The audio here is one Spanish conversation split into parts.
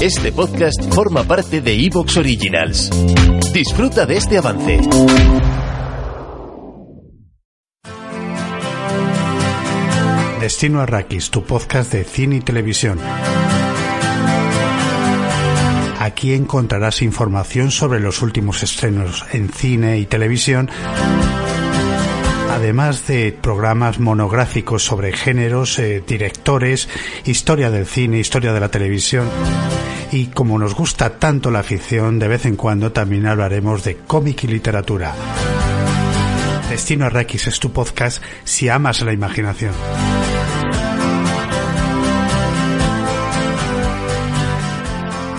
Este podcast forma parte de Evox Originals. Disfruta de este avance. Destino Arrakis, tu podcast de cine y televisión. Aquí encontrarás información sobre los últimos estrenos en cine y televisión, además de programas monográficos sobre géneros, eh, directores, historia del cine, historia de la televisión. Y como nos gusta tanto la ficción, de vez en cuando también hablaremos de cómic y literatura. Destino Arrakis es tu podcast si amas la imaginación.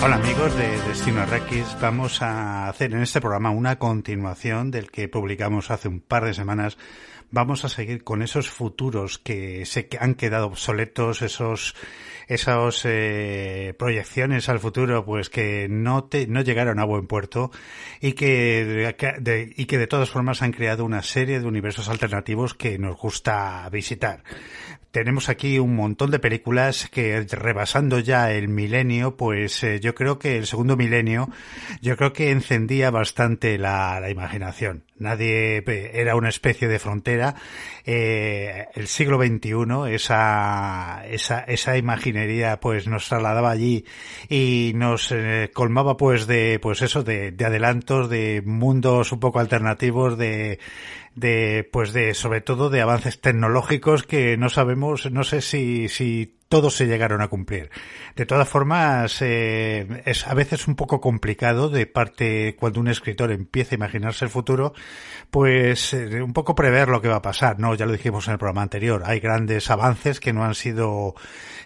Hola amigos de Destino Arrakis, vamos a hacer en este programa una continuación del que publicamos hace un par de semanas. Vamos a seguir con esos futuros que se han quedado obsoletos, esos esas eh, proyecciones al futuro pues que no te, no llegaron a buen puerto y que y que de todas formas han creado una serie de universos alternativos que nos gusta visitar tenemos aquí un montón de películas que rebasando ya el milenio, pues eh, yo creo que el segundo milenio, yo creo que encendía bastante la, imaginación. Nadie era una especie de frontera. Eh, el siglo XXI, esa, esa, esa imaginería, pues nos trasladaba allí y nos eh, colmaba, pues de, pues eso, de adelantos, de mundos un poco alternativos, de, de, pues de, sobre todo de avances tecnológicos que no sabemos, no sé si, si todos se llegaron a cumplir. De todas formas, eh, es a veces un poco complicado de parte cuando un escritor empieza a imaginarse el futuro, pues eh, un poco prever lo que va a pasar, ¿no? Ya lo dijimos en el programa anterior. Hay grandes avances que no han sido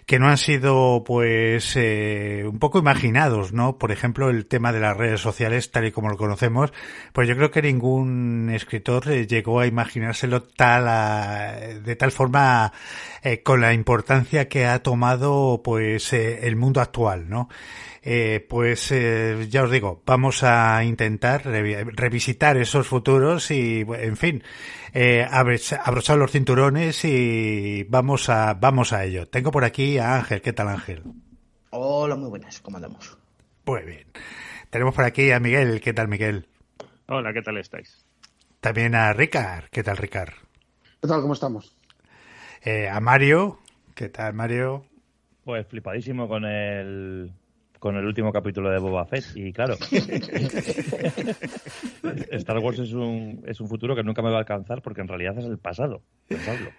que no han sido pues eh, un poco imaginados, ¿no? Por ejemplo, el tema de las redes sociales tal y como lo conocemos, pues yo creo que ningún escritor eh, llegó a imaginárselo tal a, de tal forma eh, con la importancia que ha tomado pues eh, el mundo actual, ¿no? Eh, pues eh, ya os digo, vamos a intentar revisitar esos futuros y, en fin, eh, abrochar los cinturones y vamos a, vamos a ello. Tengo por aquí a Ángel. ¿Qué tal, Ángel? Hola, muy buenas. ¿Cómo andamos? Muy bien. Tenemos por aquí a Miguel. ¿Qué tal, Miguel? Hola, ¿qué tal estáis? También a Ricard. ¿Qué tal, Ricard? ¿Qué tal? ¿Cómo estamos? Eh, a Mario. ¿Qué tal, Mario? Pues flipadísimo con el con el último capítulo de Boba Fett y claro Star Wars es un, es un futuro que nunca me va a alcanzar porque en realidad es el pasado pensadlo.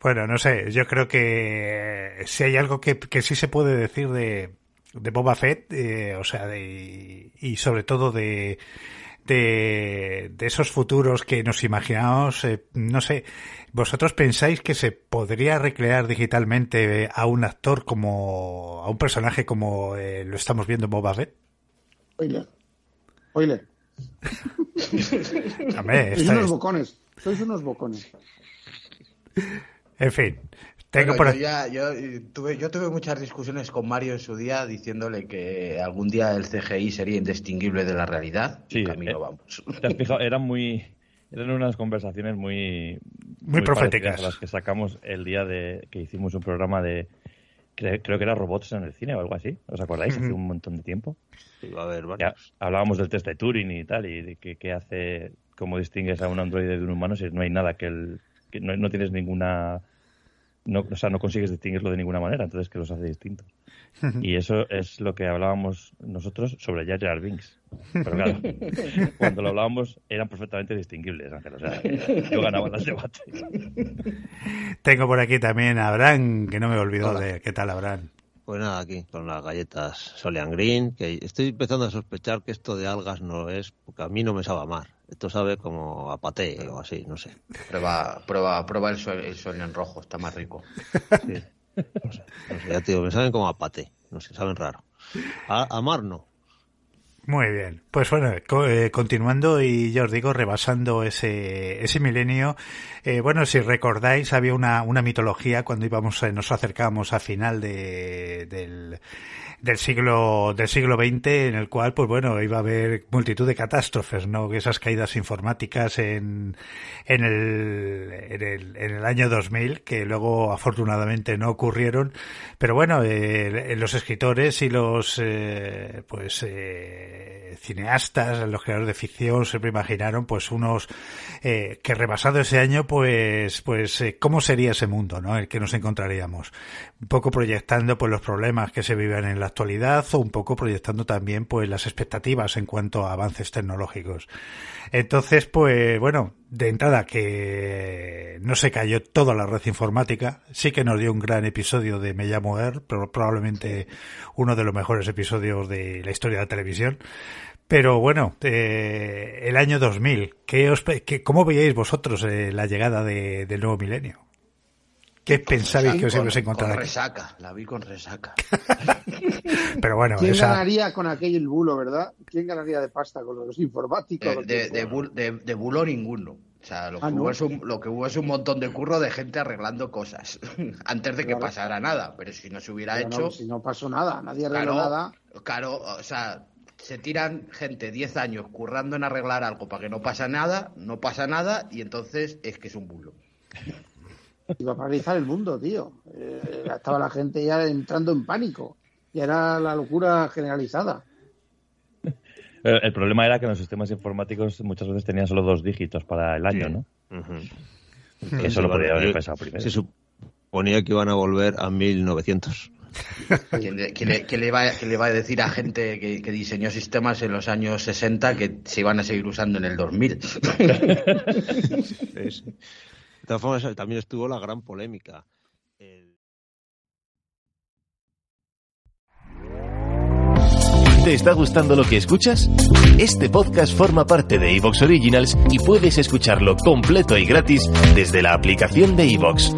bueno no sé yo creo que si hay algo que, que sí se puede decir de, de Boba Fett eh, o sea de, y sobre todo de de, de esos futuros que nos imaginamos, eh, no sé, ¿vosotros pensáis que se podría recrear digitalmente a un actor como, a un personaje como eh, lo estamos viendo en Boba Fett? Oile. Oile. Hombre, Sois unos es- bocones. Sois unos bocones. En fin, tengo Bueno, por yo, ya- yo, eh, tuve, yo tuve muchas discusiones con Mario en su día diciéndole que algún día el CGI sería indistinguible de la realidad. Sí, y camino eh, vamos. ¿Te has fijado? Eran muy eran unas conversaciones muy Muy proféticas. parecidas a las que sacamos el día de que hicimos un programa de cre- creo que era robots en el cine o algo así. ¿Os acordáis? Hace un montón de tiempo. Sí, a haber Ya hablábamos del test de Turing y tal y de qué qué hace cómo distingues a un androide de un humano si no hay nada que el que no, no tienes ninguna no, o sea, no consigues distinguirlo de ninguna manera, entonces que los hace distintos. Y eso es lo que hablábamos nosotros sobre Jar Jar Binks. Pero claro, cuando lo hablábamos eran perfectamente distinguibles, Ángel. O sea, yo ganaba las debates. Tengo por aquí también a Abraham, que no me olvidó Hola. de qué tal Abraham. Pues nada, aquí con las galletas Solean Green, que estoy empezando a sospechar que esto de algas no es, porque a mí no me sabe a mar. Esto sabe como a paté o así, no sé. Prueba, prueba, prueba el sol, el sol en rojo, está más rico. No sé, ya te digo, me saben como a paté. no sé, saben raro. A, amar no. Muy bien. Pues bueno, eh, continuando y yo os digo, rebasando ese, ese milenio, eh, bueno, si recordáis, había una, una mitología cuando íbamos, eh, nos acercábamos a final de, del, del siglo, del siglo XX, en el cual, pues bueno, iba a haber multitud de catástrofes, ¿no? Esas caídas informáticas en, en el, en el, en el año 2000, que luego afortunadamente no ocurrieron, pero bueno, eh, los escritores y los, eh, pues, eh, cineastas, los creadores de ficción siempre imaginaron, pues, unos, eh, que rebasado ese año, pues, pues, eh, cómo sería ese mundo, ¿no? El que nos encontraríamos. Un poco proyectando, pues, los problemas que se viven en la actualidad o un poco proyectando también, pues, las expectativas en cuanto a avances tecnológicos. Entonces, pues, bueno, de entrada que no se cayó toda la red informática, sí que nos dio un gran episodio de Me llamo Er, pero probablemente uno de los mejores episodios de la historia de la televisión. Pero bueno, eh, el año 2000, ¿qué os, qué- ¿cómo veíais vosotros eh, la llegada de- del nuevo milenio? ¿Qué pensabais que os ibais a encontrar con aquí? resaca, la vi con resaca. Pero bueno, ¿Quién esa, ganaría con aquel bulo, verdad? ¿Quién ganaría de pasta con los informáticos? De, Los de, bulo ninguno. O sea, lo que, Ah, ¿no? hubo es un, lo que hubo es un montón de curro de gente arreglando cosas antes de que Claro. pasara nada. Pero si no se hubiera Pero hecho, no, si no pasó nada, nadie arregló claro, nada. claro, o sea, se tiran gente 10 años currando en arreglar algo para que no pasa nada, no pasa nada y entonces es que es un bulo. Iba a paralizar el mundo, tío. Eh, estaba la gente ya entrando en pánico. Y era la locura generalizada. El, el problema era que los sistemas informáticos muchas veces tenían solo dos dígitos para el año, Sí. ¿no? Eso lo podía haber pensado primero. Se suponía que iban a volver a 1900. ¿Quién le, quién le- quién le va, quién le va a decir a gente que, que diseñó sistemas en los años 60 que se iban a seguir usando en el 2000? Sí, sí. De todas formas, también estuvo la gran polémica. ¿Te está gustando lo que escuchas? Este podcast forma parte de Evox Originals y puedes escucharlo completo y gratis desde la aplicación de Evox.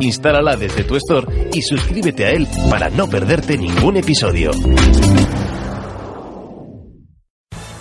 Instálala desde tu store y suscríbete a él para no perderte ningún episodio.